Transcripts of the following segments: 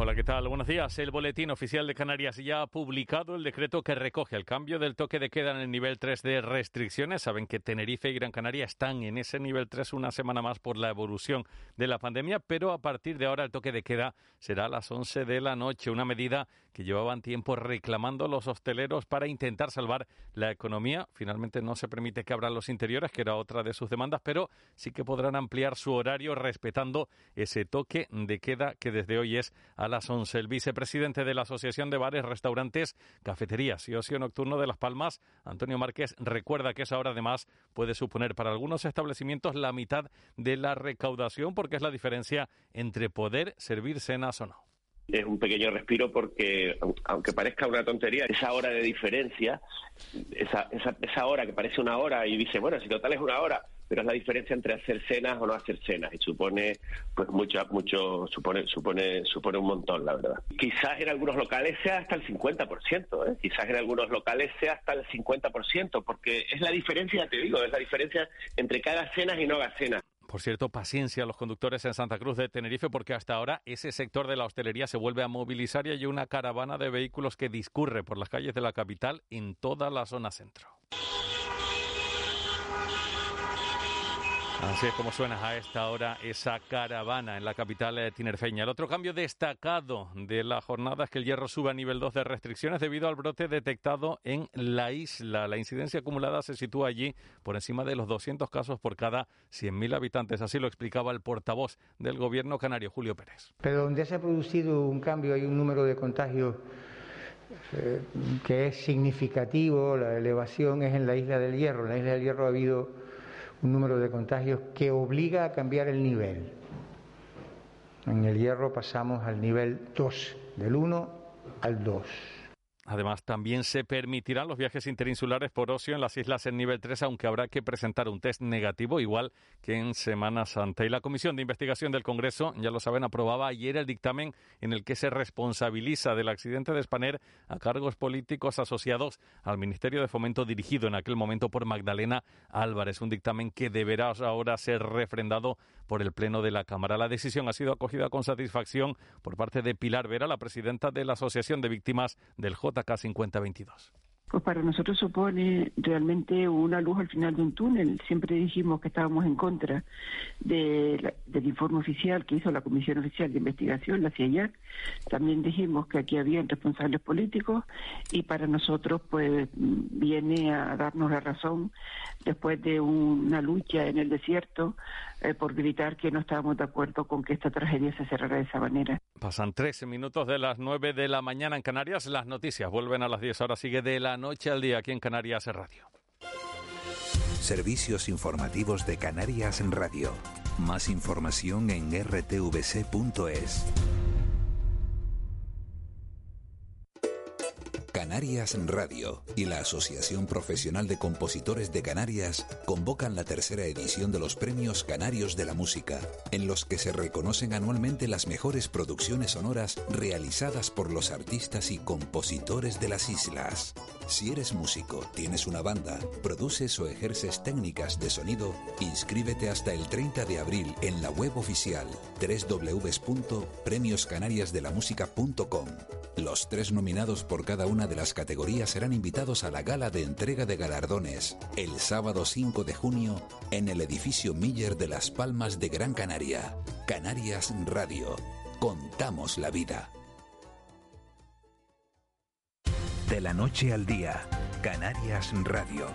Hola, ¿qué tal? Buenos días. El Boletín Oficial de Canarias ya ha publicado el decreto que recoge el cambio del toque de queda en el nivel 3 de restricciones. Saben que Tenerife y Gran Canaria están en ese nivel 3 una semana más por la evolución de la pandemia, pero a partir de ahora el toque de queda será a las 11 de la noche, una medida que llevaban tiempo reclamando los hosteleros para intentar salvar la economía. Finalmente no se permite que abran los interiores, que era otra de sus demandas, pero sí que podrán ampliar su horario respetando ese toque de queda que desde hoy es a las 11. El vicepresidente de la Asociación de Bares, Restaurantes, Cafeterías y Ocio Nocturno de Las Palmas, Antonio Márquez, recuerda que esa hora además puede suponer para algunos establecimientos la mitad de la recaudación porque es la diferencia entre poder servir cenas o no es un pequeño respiro porque, aunque parezca una tontería, esa hora de diferencia, esa, esa, esa hora que parece una hora y dice, bueno, si total es una hora, pero es la diferencia entre hacer cenas o no hacer cenas y supone pues mucho mucho supone supone supone un montón la verdad quizás en algunos locales sea hasta el 50% ¿eh? quizás en algunos locales sea hasta el 50% porque es la diferencia te digo es la diferencia entre hagas cenas y no hagas cenas por cierto, paciencia a los conductores en Santa Cruz de Tenerife porque hasta ahora ese sector de la hostelería se vuelve a movilizar y hay una caravana de vehículos que discurre por las calles de la capital en toda la zona centro. Así es como suena a esta hora esa caravana en la capital tinerfeña. El otro cambio destacado de la jornada es que el hierro sube a nivel 2 de restricciones debido al brote detectado en la isla. La incidencia acumulada se sitúa allí por encima de los 200 casos por cada 100.000 habitantes. Así lo explicaba el portavoz del gobierno canario, Julio Pérez. Pero donde se ha producido un cambio, hay un número de contagios eh, que es significativo, la elevación es en la isla del Hierro. En la isla del Hierro ha habido un número de contagios que obliga a cambiar el nivel. En el hierro pasamos al nivel 2, del 1 al 2. Además, también se permitirán los viajes interinsulares por ocio en las islas en nivel 3, aunque habrá que presentar un test negativo, igual que en Semana Santa. Y la Comisión de Investigación del Congreso, ya lo saben, aprobaba ayer el dictamen en el que se responsabiliza del accidente de Spaner a cargos políticos asociados al Ministerio de Fomento dirigido en aquel momento por Magdalena Álvarez. Un dictamen que deberá ahora ser refrendado por el Pleno de la Cámara. La decisión ha sido acogida con satisfacción por parte de Pilar Vera, la presidenta de la Asociación de Víctimas del JK 5022. Pues para nosotros supone realmente una luz al final de un túnel. Siempre dijimos que estábamos en contra de del informe oficial que hizo la Comisión Oficial de Investigación, la CIA. También dijimos que aquí había responsables políticos y para nosotros pues viene a darnos la razón después de una lucha en el desierto eh, por gritar que no estábamos de acuerdo con que esta tragedia se cerrara de esa manera. Pasan 13 minutos de las 9 de la mañana en Canarias. Las noticias vuelven a las 10. Ahora sigue de la noche al día aquí en Canarias Radio. Servicios informativos de Canarias en Radio. Más información en rtvc.es. Canarias Radio y la Asociación Profesional de Compositores de Canarias convocan la tercera edición de los Premios Canarios de la Música, en los que se reconocen anualmente las mejores producciones sonoras realizadas por los artistas y compositores de las islas. Si eres músico, tienes una banda, produces o ejerces técnicas de sonido, inscríbete hasta el 30 de abril en la web oficial www.premioscanariasdelamusica.com. Los tres nominados por cada una de las categorías serán invitados a la gala de entrega de galardones el sábado 5 de junio en el edificio Miller de Las Palmas de Gran Canaria. Canarias Radio. Contamos la vida. De la noche al día, Canarias Radio.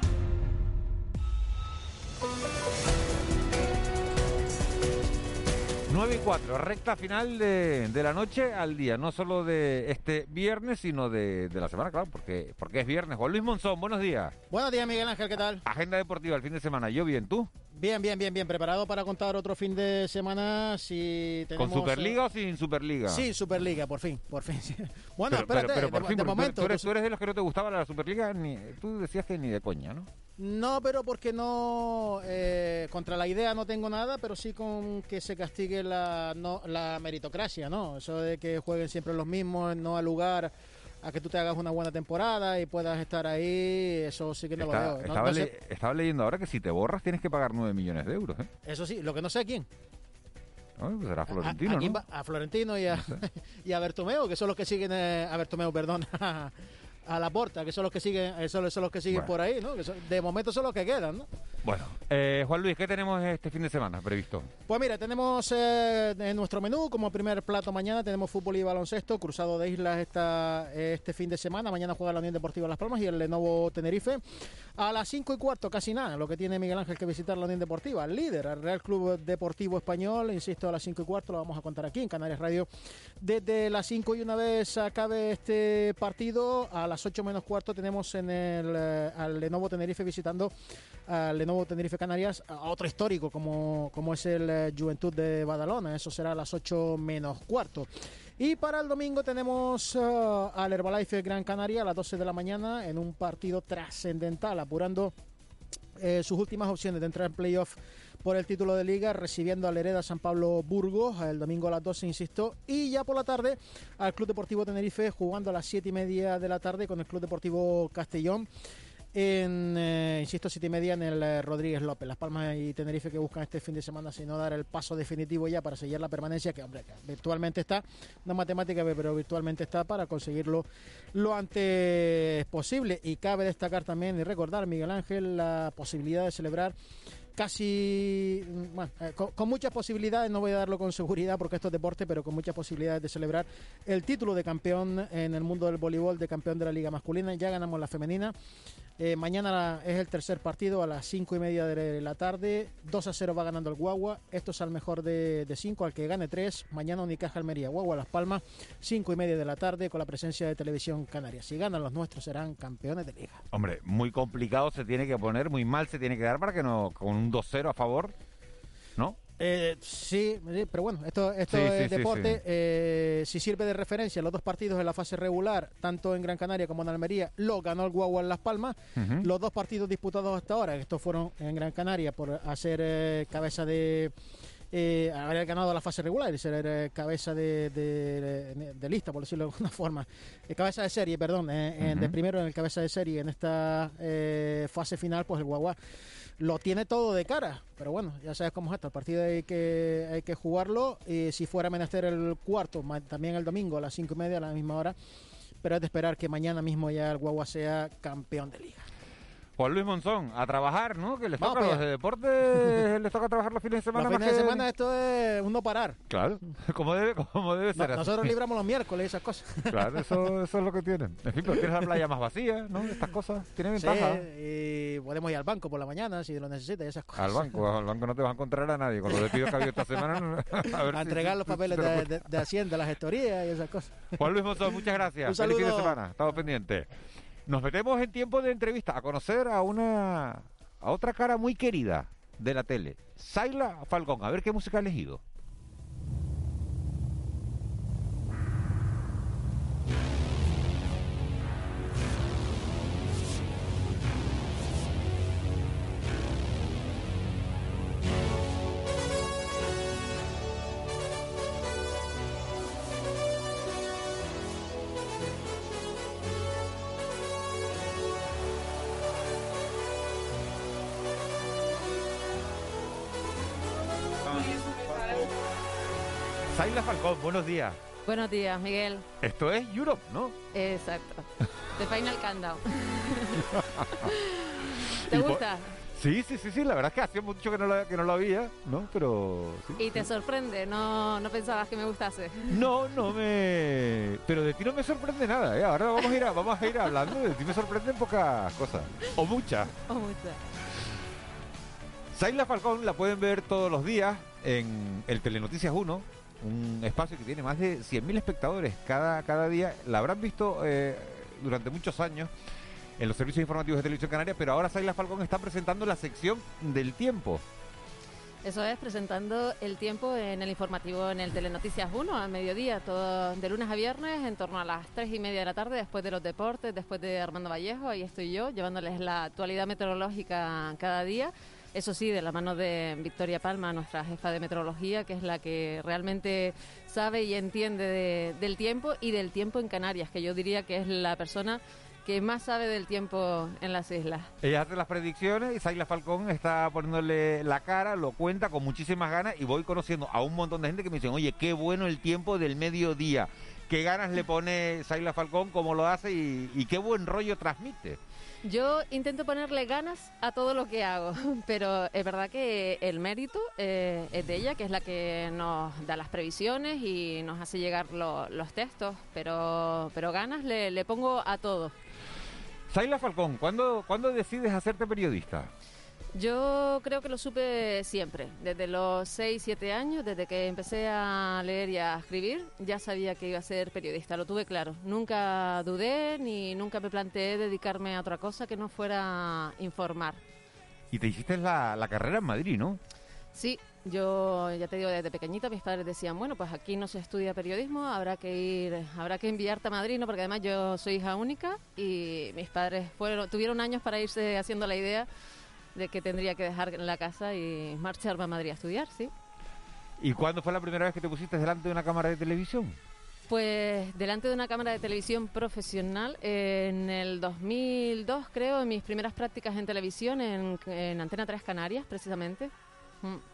9 y 4, recta final de, la noche al día, no solo de este viernes, sino de, la semana, claro, porque, porque es viernes. Juan Luis Monzón, buenos días. Buenos días, Miguel Ángel, ¿qué tal? Agenda deportiva el fin de semana, yo bien, ¿tú? Bien, bien, bien, bien. Preparado para contar otro fin de semana. Si ¿Con Superliga o sin Superliga? Sí, Superliga, por fin, por fin. Bueno, espérate, pero, por fin, de momento. Tú eres, tú eres, de los que no te gustaba la Superliga, ni, tú decías que ni de coña, ¿no? No, pero porque no. Eh, contra la idea no tengo nada, pero sí con que se castigue la, no, la meritocracia, ¿no? Eso de que jueguen siempre los mismos, no al lugar a que tú te hagas una buena temporada y puedas estar ahí, eso sí que no lo veo. estaba, leyendo ahora que si te borras tienes que pagar 9 millones de euros. ¿eh? Eso sí, lo que no sé a quién. No, pues será Florentino, a, a, Florentino y a, y a Bertomeu, que son los que siguen, eh, a Bertomeu, perdón, a la porta, que son los que siguen, eso son los que siguen por ahí, ¿no? de momento son los que quedan, ¿no? Bueno, eh, Juan Luis, ¿qué tenemos este fin de semana previsto? Pues mira, tenemos eh, en nuestro menú como primer plato mañana tenemos fútbol y baloncesto, cruzado de islas esta, este fin de semana. Mañana juega la Unión Deportiva Las Palmas y el Lenovo Tenerife. A las 5 y cuarto, casi nada, lo que tiene Miguel Ángel que visitar la Unión Deportiva, el líder, el Real Club Deportivo Español, insisto, a las 5 y cuarto lo vamos a contar aquí en Canarias Radio. Desde las 5 y una vez acabe este partido, a las 8 menos cuarto tenemos en el eh, al Lenovo Tenerife visitando al Lenovo Tenerife Canarias, a otro histórico como, como es el eh, Juventud de Badalona, eso será a las 8 menos cuarto. Y para el domingo tenemos uh, al Herbalife Gran Canaria a las 12 de la mañana en un partido trascendental, apurando eh, sus últimas opciones de entrar en playoff por el título de liga, recibiendo al Hereda San Pablo Burgos el domingo a las 12, insisto, y ya por la tarde al Club Deportivo Tenerife jugando a las 7 y media de la tarde con el Club Deportivo Castellón en, eh, insisto, siete y media en el eh, Rodríguez López. Las Palmas y Tenerife que buscan este fin de semana, si no dar el paso definitivo ya para sellar la permanencia, que hombre, virtualmente está, no matemática, pero virtualmente está para conseguirlo lo antes posible. Y cabe destacar también y recordar, Miguel Ángel, la posibilidad de celebrar casi, bueno, eh, con, muchas posibilidades, no voy a darlo con seguridad porque esto es deporte, pero con muchas posibilidades de celebrar el título de campeón en el mundo del voleibol, de campeón de la liga masculina. Ya ganamos la femenina. Eh, mañana es el tercer partido a las 5 y media de la tarde. 2 a 0 va ganando el Guagua. Esto es al mejor de 5, al que gane 3. Mañana Unicaja Almería, Guagua Las Palmas, 5 y media de la tarde con la presencia de Televisión Canaria. Si ganan los nuestros serán campeones de liga. Hombre, muy complicado se tiene que poner, muy mal se tiene que dar para que no, con un 2-0 a favor. Eh, sí, pero bueno, esto, esto es deporte. Eh, si sirve de referencia, los dos partidos en la fase regular, tanto en Gran Canaria como en Almería, lo ganó el Guagua en Las Palmas. Los dos partidos disputados hasta ahora, estos fueron en Gran Canaria por hacer eh, cabeza de. Eh, haber ganado la fase regular y ser cabeza de, de, lista, por decirlo de alguna forma. cabeza de serie, perdón. de primero en el cabeza de serie en esta fase final, pues el Guagua lo tiene todo de cara. Pero bueno, ya sabes cómo es esto. El partido hay que, hay que jugarlo. Y si fuera menester el cuarto, también el domingo a las cinco y media, a la misma hora. Pero es de esperar que mañana mismo ya el Guagua sea campeón de liga. Juan Luis Monzón, a trabajar, ¿no? Que les toca a los de deportes, les toca trabajar los fines de semana. Los fines de semana esto es un no parar. Claro, como debe, como debe ser. nosotros libramos los miércoles y esas cosas. Claro, eso, eso es lo que tienen. En fin, pero tienes la playa más vacía, ¿no? Estas cosas tienen ventaja. Sí, y podemos ir al banco por la mañana si lo necesitas y esas cosas. Al banco, al banco no te vas a encontrar a nadie. Con lo despidos que ha habido esta semana. A, entregar los papeles de, de, Hacienda, la gestoría y esas cosas. Juan Luis Monzón, muchas gracias. Un saludo. Feliz fin de semana. Estamos pendientes. Nos metemos en tiempo de entrevista a conocer a una a otra cara muy querida de la tele, Saila Falcón. A ver qué música ha elegido. Buenos días. Buenos días, Miguel. Esto es Europe, ¿no? Exacto. The Final Countdown. ¿Te gusta? Sí, sí, sí, sí, la verdad es que hacía mucho que no lo, que no lo había, ¿no? Pero... ¿Y te sorprende? ¿No, ¿No pensabas que me gustase? No, no me... Pero de ti no me sorprende nada, ¿eh? Ahora vamos a ir, vamos a ir hablando, de ti me sorprenden pocas cosas. O muchas. O muchas. Saila Falcón la pueden ver todos los días en el Telenoticias 1, un espacio que tiene más de 100.000 espectadores cada, cada día. La habrán visto eh, durante muchos años en los servicios informativos de Televisión Canaria, pero ahora Saila Falcón está presentando la sección del tiempo. Eso es, presentando el tiempo en el informativo en el Telenoticias 1 al mediodía, todo de lunes a viernes, en torno a las 3 y media de la tarde, después de los deportes, después de Armando Vallejo, ahí estoy yo, llevándoles la actualidad meteorológica cada día. Eso sí, de la mano de Victoria Palma, nuestra jefa de meteorología, que es la que realmente sabe y entiende de- del tiempo y del tiempo en Canarias, que yo diría que es la persona que más sabe del tiempo en las islas. Ella hace las predicciones y Saila Falcón está poniéndole la cara, lo cuenta con muchísimas ganas y voy conociendo a un montón de gente que me dicen, oye, qué bueno el tiempo del mediodía, qué ganas le pone Saila Falcón, cómo lo hace y, y qué buen rollo transmite. Yo intento ponerle ganas a todo lo que hago, pero es verdad que el mérito eh, es de ella, que es la que nos da las previsiones y nos hace llegar lo- los textos, pero, pero ganas le, le pongo a todo. Saila Falcón, ¿cuándo, ¿cuándo decides hacerte periodista? Yo creo que lo supe siempre, desde los 6, 7 años, desde que empecé a leer y a escribir, ya sabía que iba a ser periodista, lo tuve claro. Nunca dudé ni nunca me planteé dedicarme a otra cosa que no fuera informar. Y te hiciste la, la carrera en Madrid, ¿no? Sí, yo ya te digo, desde pequeñita mis padres decían, bueno, pues aquí no se estudia periodismo, habrá que ir, habrá que enviarte a Madrid, ¿no? Porque además yo soy hija única y mis padres fueron, tuvieron años para irse haciendo la idea de que tendría que dejar la casa y marcharme a Madrid a estudiar, sí. ¿Y cuándo fue la primera vez que te pusiste delante de una cámara de televisión? Pues delante de una cámara de televisión profesional, en el 2002 creo, en mis primeras prácticas en televisión, en, en Antena 3 Canarias, precisamente. Mm.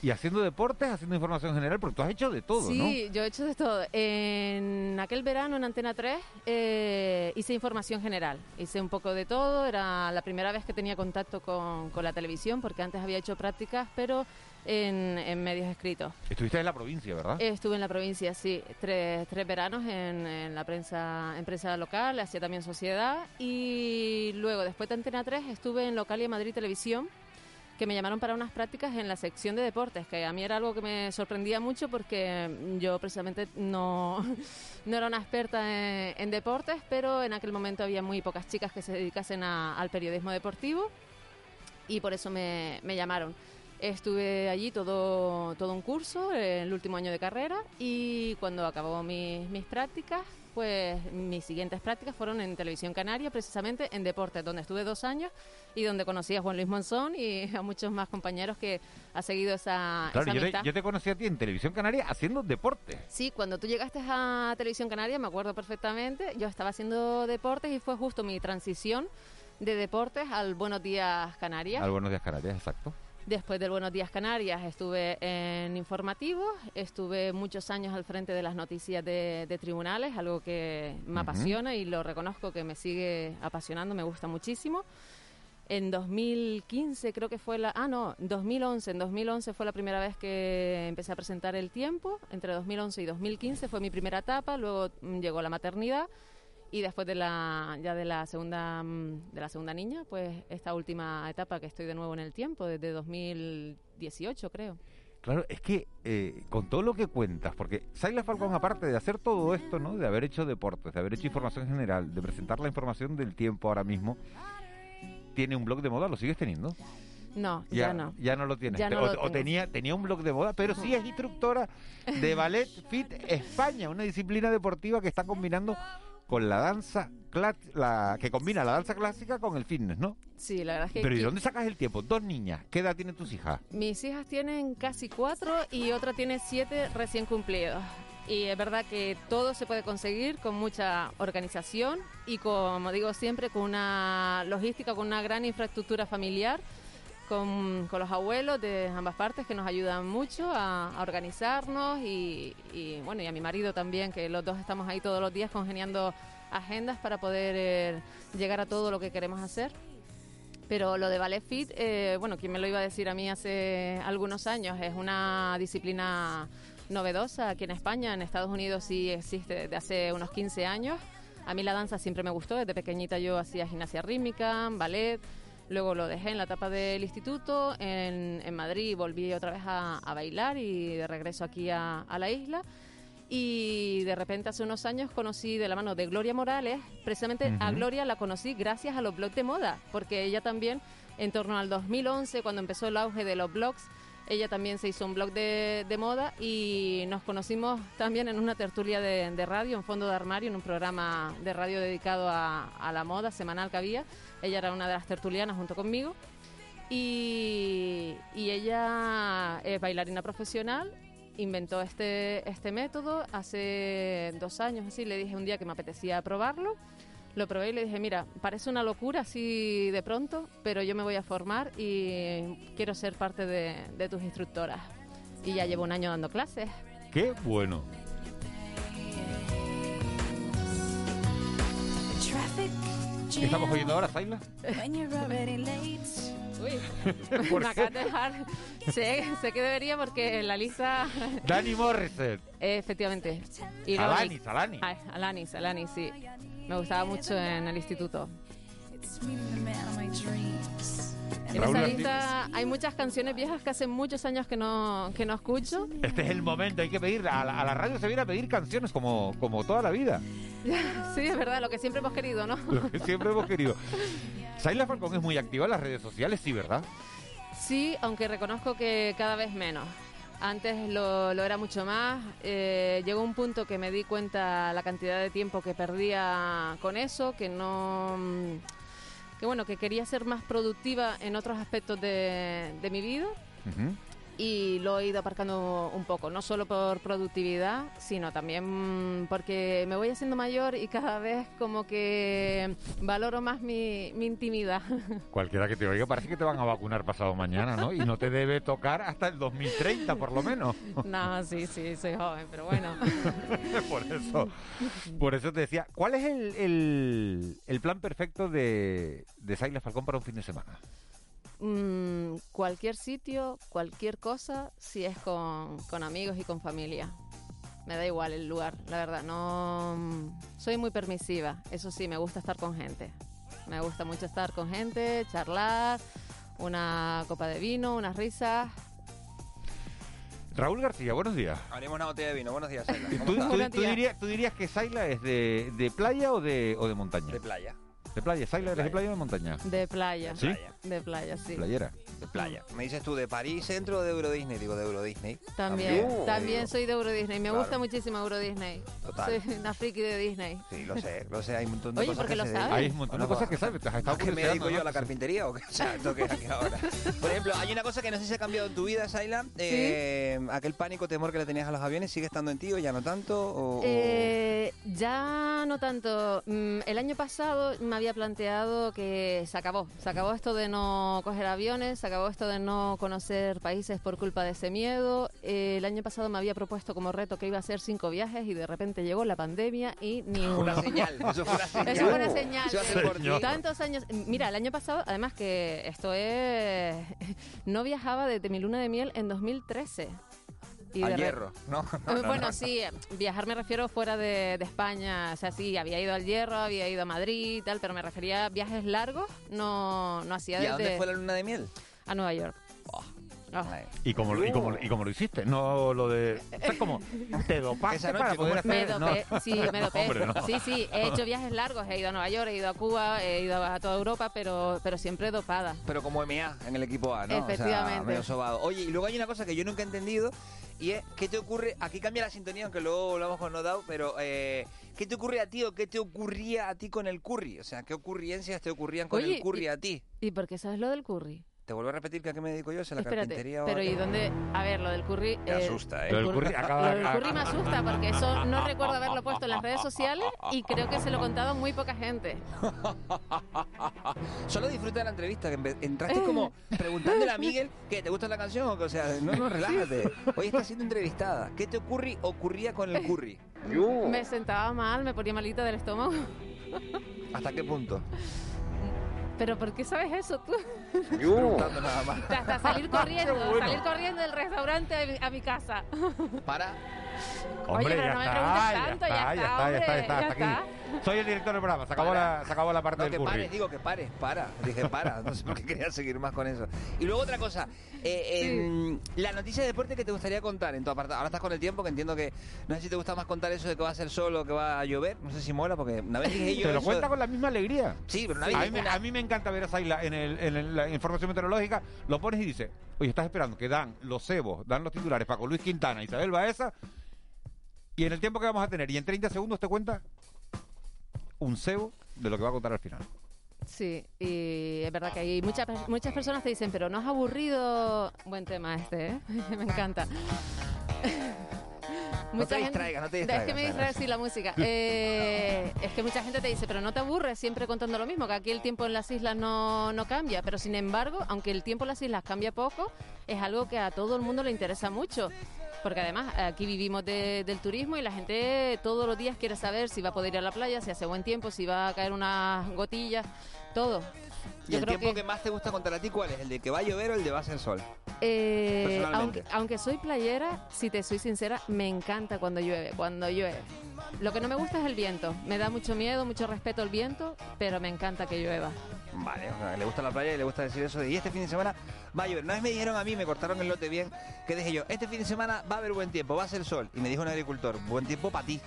Y haciendo deportes, haciendo información general, porque tú has hecho de todo, ¿no? Sí, yo he hecho de todo. En aquel verano en Antena 3 eh, hice información general. Hice un poco de todo. Era la primera vez que tenía contacto con, con la televisión, porque antes había hecho prácticas, pero en, en medios escritos. Estuviste en la provincia, ¿verdad? Estuve en la provincia, sí, tres, tres veranos en, en la prensa, en prensa local, hacía también sociedad. Y luego, después de Antena 3, estuve en Localia Madrid Televisión que me llamaron para unas prácticas en la sección de deportes, que a mí era algo que me sorprendía mucho porque yo precisamente no, no era una experta en, en deportes, pero en aquel momento había muy pocas chicas que se dedicasen a- al periodismo deportivo y por eso me, me llamaron. Estuve allí todo, todo un curso, el último año de carrera, y cuando acabó mis, mis prácticas, pues mis siguientes prácticas fueron en Televisión Canaria, precisamente en deportes, donde estuve dos años y donde conocí a Juan Luis Monzón y a muchos más compañeros que ha seguido esa, Claro, esa yo te, yo te conocí a ti en Televisión Canaria haciendo deporte. Sí, cuando tú llegaste a Televisión Canaria, me acuerdo perfectamente, yo estaba haciendo deportes y fue justo mi transición de deportes al Buenos Días Canarias. Al Buenos Días Canarias, exacto. Después del Buenos Días Canarias estuve en informativos, estuve muchos años al frente de las noticias de, de tribunales, algo que me apasiona y lo reconozco que me sigue apasionando, me gusta muchísimo. En 2015 creo que fue la... Ah, no, 2011. En 2011 fue la primera vez que empecé a presentar El Tiempo. Entre 2011 y 2015 fue mi primera etapa. Luego llegó la maternidad y después de la ya de la segunda mm, de la segunda niña, pues esta última etapa que estoy de nuevo en El Tiempo desde 2018 creo. Claro, es que eh, con todo lo que cuentas, porque Saila Falcón, aparte de hacer todo esto, ¿no? De haber hecho deportes, de haber hecho información general, de presentar la información del tiempo ahora mismo, tiene un blog de moda, ¿lo sigues teniendo? No, ya, no. Ya no lo tienes. Ya no o, lo o tenía, tenía un blog de moda, pero sí es instructora de Ballet Fit España, una disciplina deportiva que está combinando con la danza, la, que combina la danza clásica con el fitness, ¿no? Sí, la verdad es que Pero ¿y dónde sacas el tiempo? Dos niñas, ¿qué edad tienen tus hijas? Mis hijas tienen casi cuatro y otra tiene siete recién cumplidos. Y es verdad que todo se puede conseguir con mucha organización y, como digo siempre, con una logística, con una gran infraestructura familiar, con, con los abuelos de ambas partes que nos ayudan mucho a, a organizarnos y, y, bueno, y a mi marido también, que los dos estamos ahí todos los días congeniando agendas para poder eh, llegar a todo lo que queremos hacer. Pero lo de Ballet Fit, eh, bueno, ¿quién me lo iba a decir a mí hace algunos años? Es una disciplina novedosa aquí en España. En Estados Unidos sí existe desde hace unos 15 años. A mí la danza siempre me gustó. Desde pequeñita yo hacía gimnasia rítmica, ballet. Luego lo dejé en la etapa del instituto. En, en Madrid volví otra vez a, a bailar y de regreso aquí a, a la isla. Y de repente hace unos años conocí de la mano de Gloria Morales, precisamente a. Gloria la conocí gracias a los blogs de moda, porque ella también en torno al 2011, cuando empezó el auge de los blogs, Ella también se hizo un blog de, de moda y nos conocimos también en una tertulia de, de radio, en fondo de armario, en un programa de radio dedicado a, a la moda semanal que había. Ella era una de las tertulianas junto conmigo. Y, y ella es bailarina profesional inventó este, este método hace dos años, así le dije un día que me apetecía probarlo. Lo probé y le dije, mira, parece una locura así de pronto, pero yo me voy a formar y quiero ser parte de, de tus instructoras. Y ya llevo un año dando clases. ¡Qué bueno! ¿Qué estamos oyendo ahora, Zaila? Uy, ¿Por me acabas de dejar. Sé, sé que debería porque la lista... Dani Morrison. Efectivamente. Y Alanis, Alanis. Alanis, Alanis, sí. Me gustaba mucho en el instituto. En esa lista hay muchas canciones viejas que hace muchos años que no, que no escucho. Este es el momento, hay que pedir, a la, a la radio se viene a pedir canciones como, como toda la vida, Sí, es verdad, lo que siempre hemos querido, ¿no? lo que siempre hemos querido. Saila Falcón es muy activa en las redes sociales, sí, ¿verdad? Sí, aunque reconozco que cada vez menos. Antes lo, lo era mucho más. Eh, llegó un punto que me di cuenta la cantidad de tiempo que perdía con eso, que no. Que bueno, que quería ser más productiva en otros aspectos de, de mi vida y lo he ido aparcando un poco, no solo por productividad, sino también porque me voy haciendo mayor y cada vez como que valoro más mi, mi intimidad. Cualquiera que te oiga parece que te van a vacunar pasado mañana, ¿no? Y no te debe tocar hasta el 2030, por lo menos. no, sí, sí, soy joven, pero bueno. por eso, por eso te decía, ¿cuál es el, el, el plan perfecto de, de Saila Falcón para un fin de semana? Mm, cualquier sitio, cualquier cosa, si es con, con amigos y con familia. Me da igual el lugar, la verdad. No mm, soy muy permisiva. Eso sí, me gusta estar con gente. Me gusta mucho estar con gente, charlar, una copa de vino, unas risas. Raúl García, buenos días. Abrimos una botella de vino. Buenos días, Saila. ¿Cómo ¿Tú, estás? tú- tú dirías, tú dirías que Saila es de, de playa o de, o de montaña? De playa. De playa, Saila, ¿eres de playa o de montaña? De playa. ¿Sí? De playa, sí. Playera. De playa. Me dices tú, ¿de París Centro o de Euro Disney? Digo, de Euro Disney. También, también soy de Euro Disney. Me Claro. gusta muchísimo Euro Disney. Total. Soy una friki de Disney. Sí, lo sé, lo sé. Hay un montón de Oye, cosas ¿por qué que lo se sabes? Hay un montón de Bueno, cosas que sabes, te has estado ¿A qué me dedico yo? ¿A la carpintería o qué? O sea, esto que aquí ahora. Por ejemplo, hay una cosa que no sé si ha cambiado en tu vida, Saila. Eh, aquel pánico, temor que le tenías a los aviones, ¿sigue estando en ti o ya no tanto? O, o- Eh, ya no tanto. Mm, El año pasado me había planteado que se acabó. Se acabó esto de no coger aviones, se acabó esto de no conocer países por culpa de ese miedo. Eh, el año pasado me había propuesto como reto que iba a hacer cinco viajes y de repente llegó la pandemia y ni uno. Una señal, eso fue una señal. Eso fue una señal. Por. Tantos años. Mira, el año pasado, además que esto es. No viajaba desde mi luna de miel en 2013. Y Al de re- hierro, ¿no? No, Eh, no, bueno, no. sí, eh, viajar me refiero fuera de, de España. O sea, sí, había ido al Hierro, había ido a Madrid y tal, pero me refería a viajes largos, no, no hacía ¿Y a desde... dónde fue la luna de miel? A Nueva York. Ah. ¿Y cómo, lo- y, cómo, ¿Y cómo lo histe? No lo de... Sea, como te dopaste Esa noche, para ¿cómo poder Me hacer... dopé, no. sí, me dopé. Hombre, no. Sí, sí, he hecho viajes largos, he ido a Nueva York, he ido a Cuba, he ido a toda Europa, pero, pero siempre dopada. Pero como MA en el equipo A, ¿no? O sea, Efectivamente. medio sobado. Oye, y luego hay una cosa que yo nunca he entendido y es, ¿qué te ocurre? Aquí cambia la sintonía, aunque luego volvamos con No Doubt, pero eh, ¿qué te ocurre a ti o qué te ocurría a ti con el curry? O sea, ¿qué ocurrencias te ocurrían con Oye, el curry y- a ti? ¿Y por qué sabes lo del curry? Te vuelvo a repetir que a qué me dedico yo, si a la Espérate, carpintería o pero a ¿y dónde? A ver, lo del curry... Me eh, asusta, ¿eh? Lo del curry acaba- Lo del curry me asusta porque eso no recuerdo haberlo puesto en las redes sociales y creo que se lo he contado muy poca gente. Solo disfruta de la entrevista, que entraste como preguntándole a Miguel que te gusta la canción, o que, o sea, no, no, relájate. Hoy estás siendo entrevistada. ¿Qué te ocurre, ocurría con el curry? Me sentaba mal, me ponía malita del estómago. ¿Hasta qué punto? ¿Pero por qué sabes eso tú? Nada más. Hasta salir corriendo, salir corriendo del restaurante a mi, a mi casa. Para. Oye, pero ya no me está, preguntes ya tanto, está, ya está, ya está, ya está, hombre, ya está, ya aquí. está. Soy el director del programa, se acabó, la, se acabó la parte No, del que curry. pares, digo que pares, para. Dije para, no sé por qué quería seguir más con eso. Y luego otra cosa, eh, en la noticia de deporte que te gustaría contar en tu apartado. Ahora estás con el tiempo, que entiendo que no sé si te gusta más contar eso de que va a ser sol o que va a llover. No sé si mola, porque una vez dije yo. Te lo eso- cuenta con la misma alegría. Sí, pero una a, vez mí dije me, una- a mí me encanta ver a Saila en, el, en el- la información meteorológica. Lo pones y dice, oye, estás esperando que dan los cebos, dan los titulares Paco Luis Quintana, Isabel Baeza, y en el tiempo que vamos a tener, y en 30 segundos te cuenta un cebo de lo que va a contar al final. Sí, y es verdad que hay muchas muchas personas te dicen, pero no es aburrido. Buen tema este, ¿eh? me encanta. No te distraigas, no te Es distraigas, que me distrae sí la música. Eh, es que mucha gente te dice, pero no te aburres siempre contando lo mismo, que aquí el tiempo en las islas no, no cambia. Pero sin embargo, aunque el tiempo en las islas cambia poco, es algo que a todo el mundo le interesa mucho. Porque además aquí vivimos de- del turismo y la gente todos los días quiere saber si va a poder ir a la playa, si hace buen tiempo, si va a caer unas gotillas, todo. ¿Y el tiempo que... más te gusta contar a ti cuál es? ¿El de que va a llover o el de va a ser sol? Eh, aunque, aunque soy playera, si te soy sincera, me encanta cuando llueve, cuando llueve. Lo que no me gusta es el viento. Me da mucho miedo, mucho respeto al viento, pero me encanta que llueva. Vale, o sea, le gusta la playa y le gusta decir eso de, y este fin de semana va a llover. Una vez me dijeron a mí, me cortaron el lote bien, que dije yo, este fin de semana va a haber buen tiempo, va a ser sol. Y me dijo un agricultor, buen tiempo para ti.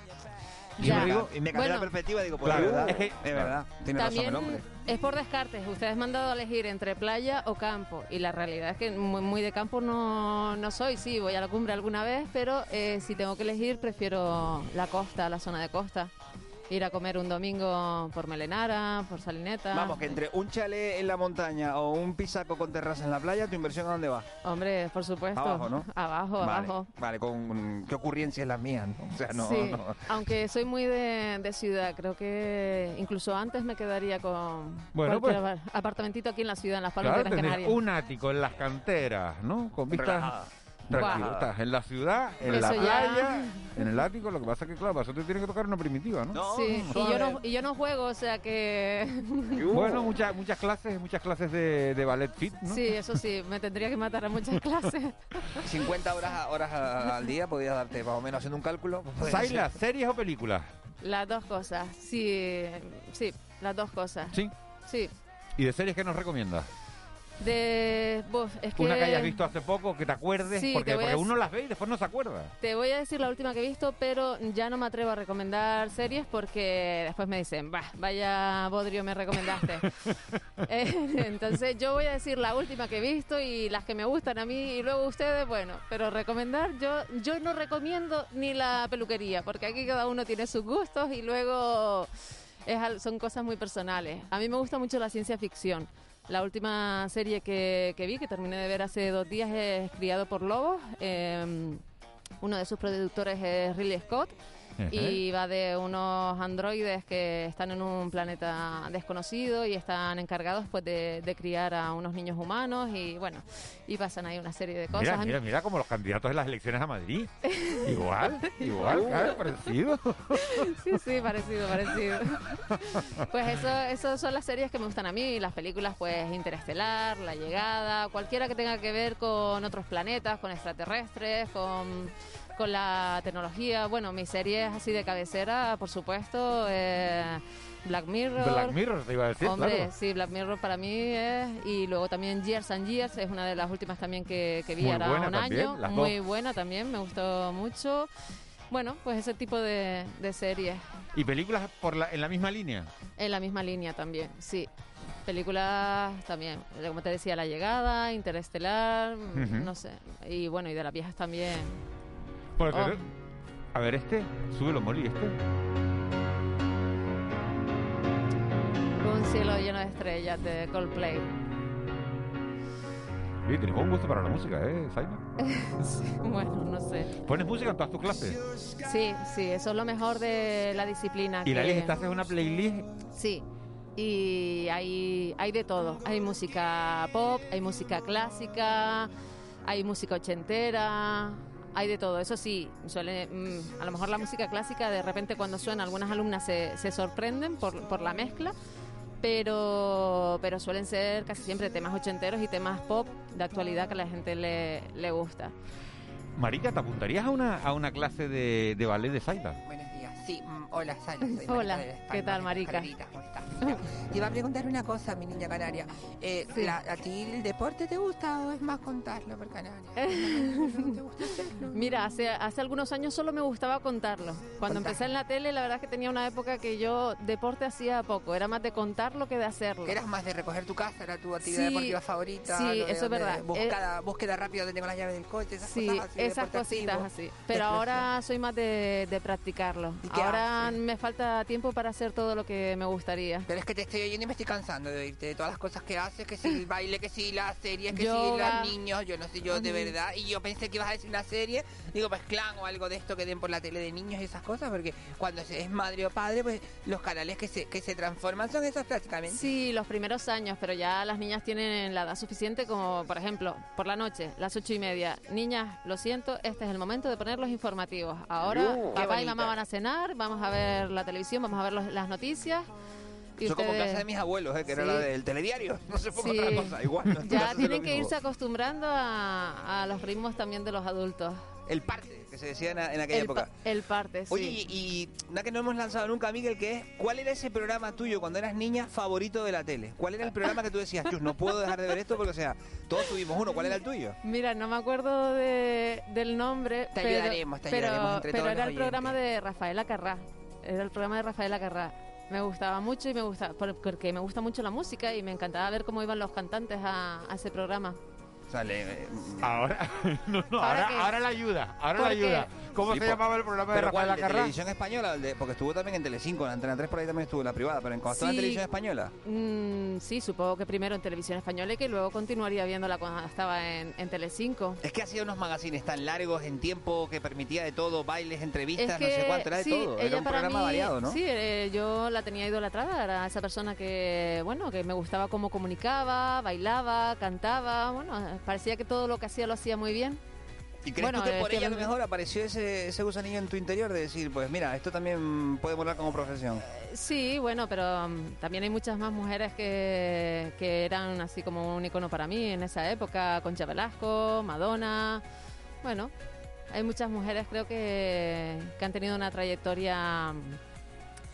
Y, Ya. me digo- y me cambié Bueno. la perspectiva, digo, pues Claro, es verdad, es que- es verdad, tiene razón el hombre. Es por descartes. Ustedes me han dado a elegir entre playa o campo. Y la realidad es que muy, muy de campo no, no soy. Sí, voy a la cumbre alguna vez, pero eh, si tengo que elegir, prefiero la costa, la zona de costa. Ir a comer un domingo por Melenara, por Salineta. Vamos, que entre un chalet en la montaña o un pisaco con terraza en la playa, ¿tu inversión a dónde va? Hombre, por supuesto. Abajo, ¿no? Abajo, vale, abajo. Vale, con qué ocurrencias las mías, ¿no? O sea, no, sí, no. aunque soy muy de, de ciudad, creo que incluso antes me quedaría con Bueno, cualquier pues- apar- apartamentito aquí en la ciudad, en las Palmas Claro, de Gran Canaria. un ático en las canteras, ¿no? Con vistas... Relajada. Tranquilo, estás en la ciudad, en la ya. playa, en el ático, lo que pasa es que, claro, para eso te tiene que tocar una primitiva, ¿no? Sí, y yo, no, y yo no juego, o sea que... Bueno, muchas muchas clases, muchas clases de, de ballet fit, ¿no? Sí, eso sí, me tendría que matar a muchas clases. 50 horas, horas al día podías darte más o menos haciendo un cálculo. Saila, ser. ¿series o películas? Las dos cosas, sí, sí, las dos cosas. Sí. Sí, ¿Y de series que nos recomiendas? De... buf, es que... Una que hayas visto hace poco, que te acuerdes, Sí, porque, te porque a- uno las ve y después no se acuerda. Te voy a decir la última que he visto, pero ya no me atrevo a recomendar series porque después me dicen, bah, vaya bodrio me recomendaste. Eh, entonces yo voy a decir la última que he visto y las que me gustan a mí y luego ustedes, bueno, pero recomendar, yo, yo no recomiendo ni la peluquería porque aquí cada uno tiene sus gustos y luego es son cosas muy personales. A mí me gusta mucho la ciencia ficción. La última serie que, que vi, que terminé de ver hace dos días, es Criado por Lobos. Eh, uno de sus productores es Ridley Scott. Y va de unos androides que están en un planeta desconocido y están encargados pues de, de criar a unos niños humanos y bueno, y pasan ahí una serie de cosas. Mira, mira, mira como los candidatos en las elecciones a Madrid. igual, igual, claro, parecido. Sí, sí, parecido, parecido. Pues eso, eso son las series que me gustan a mí, las películas pues Interestelar, La Llegada, cualquiera que tenga que ver con otros planetas, con extraterrestres, con, con la tecnología. Bueno, mis series así de cabecera, por supuesto, eh, Black Mirror. Black Mirror, te iba a decir, Hombre, claro. sí, Black Mirror para mí es... Y luego también Years and Years, es una de las últimas también que, que vi Muy ahora buena un también, año. Muy dos. buena también, me gustó mucho. Bueno, pues ese tipo de, de series. ¿Y películas por la, en la misma línea? En la misma línea también, sí. Películas también, como te decía, La Llegada, Interestelar, no sé. Y bueno, y de las viejas también. Porque- Oh. A ver, este, súbelo, Moli, este. Un cielo lleno de estrellas de Coldplay. Sí, tienes buen gusto para la música, ¿eh, Saina? Sí, bueno, no sé. ¿Pones música en todas tus clases? Sí, sí, eso es lo mejor de la disciplina. ¿Y la que- eliges? ¿Te haces una playlist? Sí, y hay, hay de todo. Hay música pop, hay música clásica, hay música ochentera, hay de todo. Eso sí, suele, mm, a lo mejor la música clásica de repente cuando suena algunas alumnas se, se sorprenden por, por la mezcla. Pero, pero suelen ser casi siempre temas ochenteros y temas pop de actualidad que a la gente le, le gusta. Marica, ¿te apuntarías a una, a una clase de, de ballet de días. Sí, mm, hola, Sara. soy Hola, de España, ¿qué tal, Marica? ¿cómo estás? Mira, Te iba a preguntar una cosa, mi niña canaria. Eh, Sí. la- ¿A ti el deporte te gusta o es más contarlo por Canarias? ¿No te gusta hacerlo? Mira, hace, hace algunos años solo me gustaba contarlo. Cuando Contar. empecé en la tele, la verdad es que tenía una época que yo deporte hacía poco. Era más de contarlo que de hacerlo. ¿Eras más de recoger tu casa? ¿Era tu actividad Sí, deportiva favorita? sí, de eso es verdad. Búsqueda, búsqueda rápida donde tengo las llaves del coche, esas Sí, cosas así. esas cositas activo. así. Pero ahora soy más de, de practicarlo. ¿Y qué Ahora me falta tiempo para hacer todo lo que me gustaría. Pero es que te estoy oyendo y me estoy cansando de oírte de todas las cosas que haces, que si el baile, que si las series, que si los niños, yo no sé, yo de Ujú. verdad. Y yo pensé que ibas a decir una serie, digo, pues clan o algo de esto que den por la tele de niños y esas cosas, porque cuando se es madre o padre, pues los canales que se, que se transforman son esos prácticamente. Sí, los primeros años, pero ya las niñas tienen la edad suficiente como, por ejemplo, por la noche, las ocho y media. Niñas, lo siento, este es el momento de poner los informativos. Ahora Uh, papá y mamá van a cenar, vamos a ver la televisión, vamos a ver los- las noticias. Eso como casa de mis abuelos, ¿eh? que era Sí. la del telediario. No se ponga Sí. otra cosa, igual. no, Ya tienen que irse acostumbrando a, a los ritmos también de los adultos. El parte, que se decía en, en aquella El, época. el parte, sí. Oye, y, y una que no hemos lanzado nunca, Miguel, que es, ¿cuál era ese programa tuyo cuando eras niña favorito de la tele? ¿Cuál era el programa que tú decías, "Chus, no puedo dejar de ver esto porque, o sea, todos tuvimos uno, ¿cuál era el tuyo? Mira, no me acuerdo de- del nombre, Te pero, ayudaremos, te pero- ayudaremos entre pero todos era los el programa de Rafaela Carrá. Era el programa de Rafaela Carrá. Me gustaba mucho y me gusta por- porque me gusta mucho la música y me encantaba ver cómo iban los cantantes a, a ese programa. Sale, eh, Ahora, no, no, ¿Ahora ahora, la ayuda, ahora la ¿Por qué? ayuda. ¿Cómo Sí, se po- llamaba el programa de ¿Pero cuál, Rafael de Acarrá? televisión española? De- porque estuvo también en Telecinco, en Antena 3 por ahí también estuvo en la privada, pero en cuando estaba en Sí. televisión española. Mm, sí, supongo que primero en televisión española y que luego continuaría viéndola cuando estaba en, en Telecinco. Es que hacía unos magazines tan largos en tiempo que permitía de todo, bailes, entrevistas, Es no sé que, cuánto, era de sí, todo. Era un programa mí- variado, ¿no? Sí, eh, yo la tenía idolatrada, era esa persona que, bueno, que me gustaba cómo comunicaba, bailaba, cantaba, bueno, parecía que todo lo que hacía lo hacía muy bien. ¿Y crees Bueno, tú que eh, por ella a lo mejor apareció ese, ese gusanillo en tu interior de decir, pues mira, esto también puede volar como profesión? Sí, bueno, pero mm, también hay muchas más mujeres que, que eran así como un icono para mí en esa época, Concha Velasco, Madonna, bueno, hay muchas mujeres creo que, que han tenido una trayectoria mm,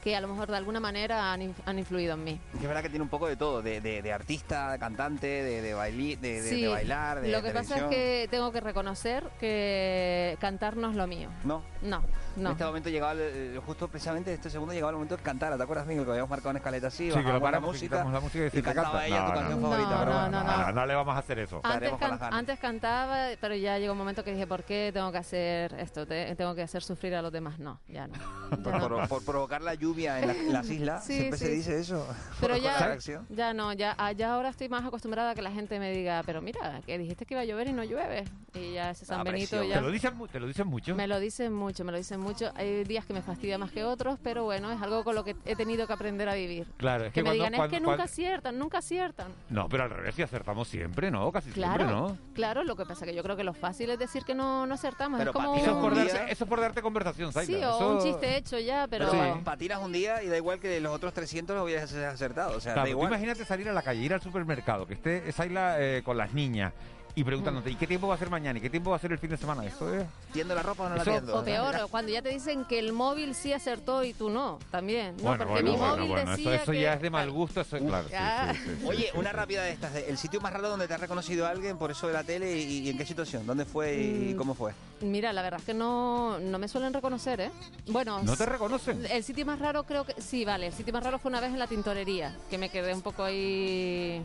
que a lo mejor de alguna manera han, han influido en mí. Que es verdad que tiene un poco de todo, de, de, de artista, de cantante, de, de, baili- de, Sí, de bailar, de Lo que pasa es que tengo que reconocer que cantar no es lo mío. No, No, en no. este momento llegaba, el- justo precisamente este segundo llegaba el momento de cantar, ¿te acuerdas, Miguel? Que habíamos marcado una escaleta así, Sí, que lo paramos, música, la música y y decirte cantaba canta. ella tu No, canción no, favorita, no, no, no, No, no le vamos a hacer eso. Antes, can- antes cantaba, pero ya llegó un momento que dije, ¿por qué tengo que hacer esto? Te- tengo que hacer sufrir a los demás. No, ya no. Ya Por, no. por- por provocar la lluvia en, la- en las islas, Sí, siempre se dice eso. Pero ya, ya no, ya, ah, ya ahora estoy más acostumbrada a que la gente me diga, pero mira, que dijiste que iba a llover y no llueve. Y ya ese San Ah, Benito ya... ¿Te lo dicen, te lo dicen mucho? Me lo dicen mucho, me lo dicen mucho. Hay días que me fastidia más que otros, pero bueno, es algo con lo que he tenido que aprender a vivir. Claro, es Que que, me cuando- digan, es cuando- que nunca cuando- aciertan, nunca aciertan. No, pero al revés, si acertamos siempre, ¿no? Casi Claro, siempre, ¿no? claro, lo que pasa que yo creo que lo fácil es decir que no, no acertamos. Pero es como Eso es, por darte, eso es por darte conversación, Zaida. Sí, o Eso- un chiste hecho ya, pero... Pero Sí. patinas un día y da igual que los otros 300 los hubieras acertado. O sea, Claro, da igual. imagínate salir a la calle, ir al supermercado, que esté Zaila eh, con las niñas y preguntándote, ¿y qué tiempo va a ser mañana? ¿Y qué tiempo va a ser el fin de semana? Eso es... ¿Tiendo la ropa o no la tiendo? O peor, cuando ya te dicen que el móvil sí acertó y tú no, también. No, bueno, porque bueno, mi móvil bueno, eso, decía eso que... ya es de mal gusto, eso es claro. sí, ya. sí, sí, sí. Oye, una rápida de estas. ¿El sitio más raro donde te ha reconocido alguien por eso de la tele y, y en qué situación? ¿Dónde fue y Mm. cómo fue? Mira, la verdad es que no, no me suelen reconocer, ¿eh? Bueno, ¿No te reconocen? el sitio más raro creo que... Sí, vale, el sitio más raro fue una vez en la tintorería, que me quedé un poco ahí...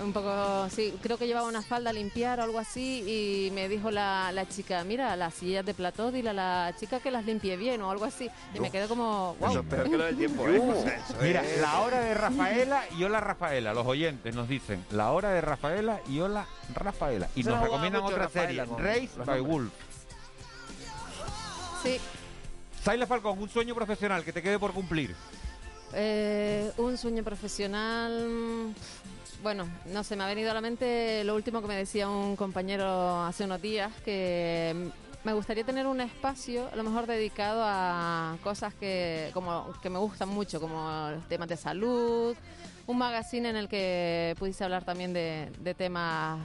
Un poco, sí, creo que llevaba una falda a limpiar o algo así y me dijo la, la chica, mira, las sillas de plató, dile a la chica que las limpie bien o algo así. Y me quedé como, wow. Eso es peor que lo del tiempo, ¿eh? Mira, la hora de Rafaela y hola Rafaela. Los oyentes nos dicen la hora de Rafaela y hola Rafaela. Y nos recomiendan otra Rafaela serie, Race by. Wolf. Sí, Saila Falcón, un sueño profesional que te quede por cumplir. Eh, un sueño profesional. Bueno, no sé, me ha venido a la mente lo último que me decía un compañero hace unos días, que me gustaría tener un espacio, a lo mejor dedicado a cosas que, como, que me gustan mucho, como temas de salud, un magazine en el que pudiese hablar también de, de temas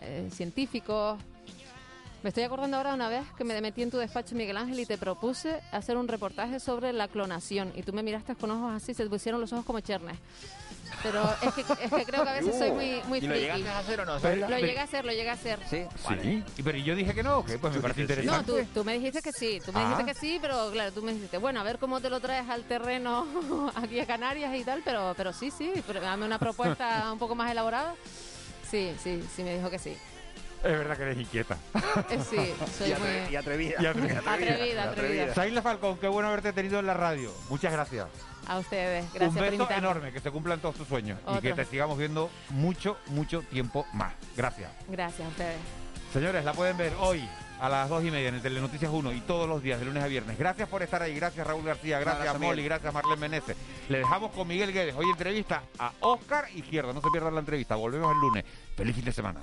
eh, científicos. Me estoy acordando ahora una vez que me metí en tu despacho, Miguel Ángel, y te propuse hacer un reportaje sobre la clonación. Y tú me miraste con ojos así, se te pusieron los ojos como chernes. Pero es que, es que creo que a veces soy muy, muy ¿Y lo friki. llegaste a hacer o no? Lo llegué a hacer, lo llegué a hacer. Sí. Sí, y- pero yo dije que no, que pues me parece No, interesante. tú, tú me dijiste que sí, tú me Ah. dijiste que sí, pero claro, tú me dijiste, bueno, a ver cómo te lo traes al terreno aquí a Canarias y tal, pero, pero sí, sí, pero dame una propuesta un poco más elaborada. Sí, sí, sí me dijo que sí. Es verdad que eres inquieta. Eh, sí, soy Y, atre- muy y atrevida. Y atrevida. atrevida, atrevida. Saila Falcón, qué bueno haberte tenido en la radio. Muchas gracias. A ustedes, gracias Un por beso invitarme. enorme, que se cumplan todos tus sueños y que te sigamos viendo mucho, mucho tiempo más. Gracias. Gracias a ustedes. Señores, la pueden ver hoy a las dos y media en el Telenoticias 1 y todos los días, de lunes a viernes. Gracias por estar ahí, gracias Raúl García, gracias Molly, gracias Marlene Meneses. Le dejamos con Miguel Guedes. Hoy entrevista a Oscar Izquierdo. No se pierdan la entrevista. Volvemos el lunes. Feliz fin de semana.